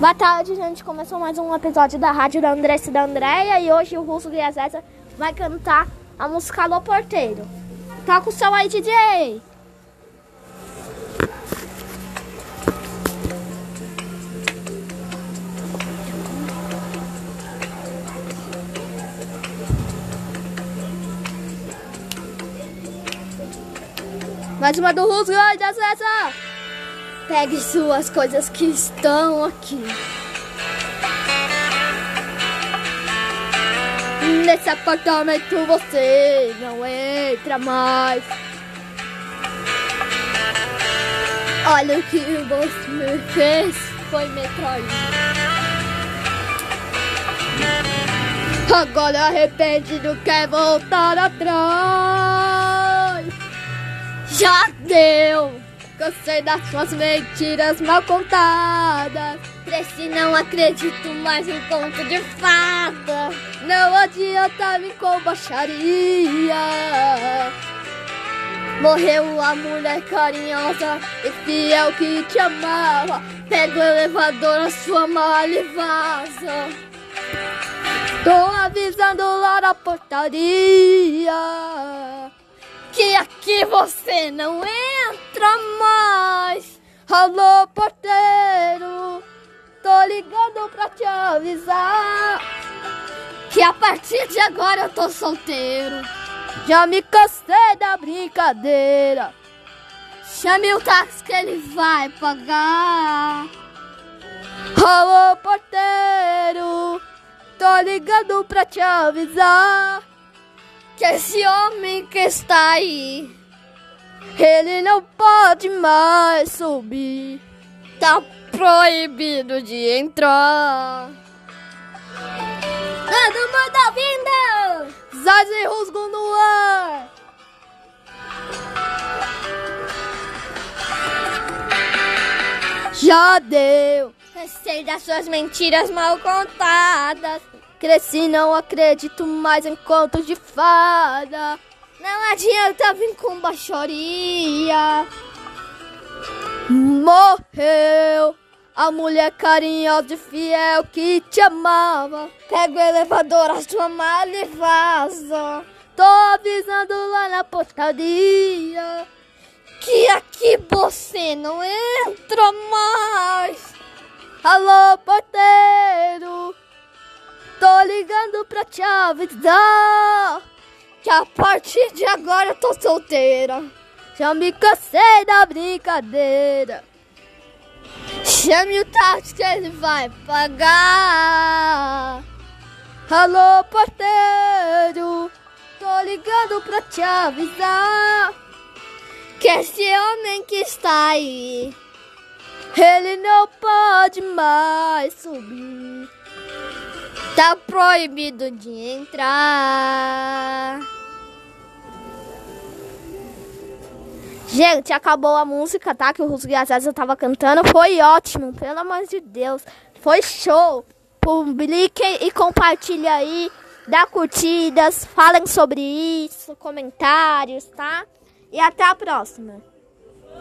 Boa tarde, gente. Começou mais um episódio da Rádio da Andressa e da Andréia e hoje o Russo Griazesa vai cantar a música Alô Porteiro. Toca o som aí, DJ! Mais uma do Russo Griazesa! Pegue suas coisas que estão aqui. Nesse apartamento você não entra mais. Olha o que você me fez, foi me. Agora arrependido quer voltar atrás. Já deu. Cansei das suas mentiras mal contadas. Cresci, não acredito mais em conto de fada. Não adianta vir com baixaria. Morreu a mulher carinhosa e fiel que te amava. Pega o elevador, a sua mala e vaza. Tô avisando lá na portaria que aqui você não entra mais. Alô, porteiro, tô ligando pra te avisar que a partir de agora eu tô solteiro. Já me cansei da brincadeira. Chame o táxi que ele vai pagar. Alô, porteiro, tô ligando pra te avisar que esse homem que está aí, ele não pode mais subir. Tá proibido de entrar. Todo mundo ouvindo! Zaz e rusgo no ar! Já deu! Receio das suas mentiras mal contadas. Cresci, não acredito mais em contos de fada. Não adianta vir com baixaria. Morreu a mulher carinhosa e fiel que te amava. Pega o elevador, a sua mala e vaza. Tô avisando lá na portaria que aqui você não entra mais. Alô, porteiro. Tô ligando pra te avisar que a partir de agora eu tô solteira. Já me cansei da brincadeira. Chame o táxi que ele vai pagar. Alô, porteiro, tô ligando pra te avisar que esse homem que está aí, ele não pode mais subir. Tá proibido de entrar. Gente, acabou a música, tá? Que o Russo Guiazesa tava cantando. Foi ótimo, pelo amor de Deus. Foi show. Publiquem e compartilhem aí. Dá curtidas, falem sobre isso, comentários, tá? E até a próxima.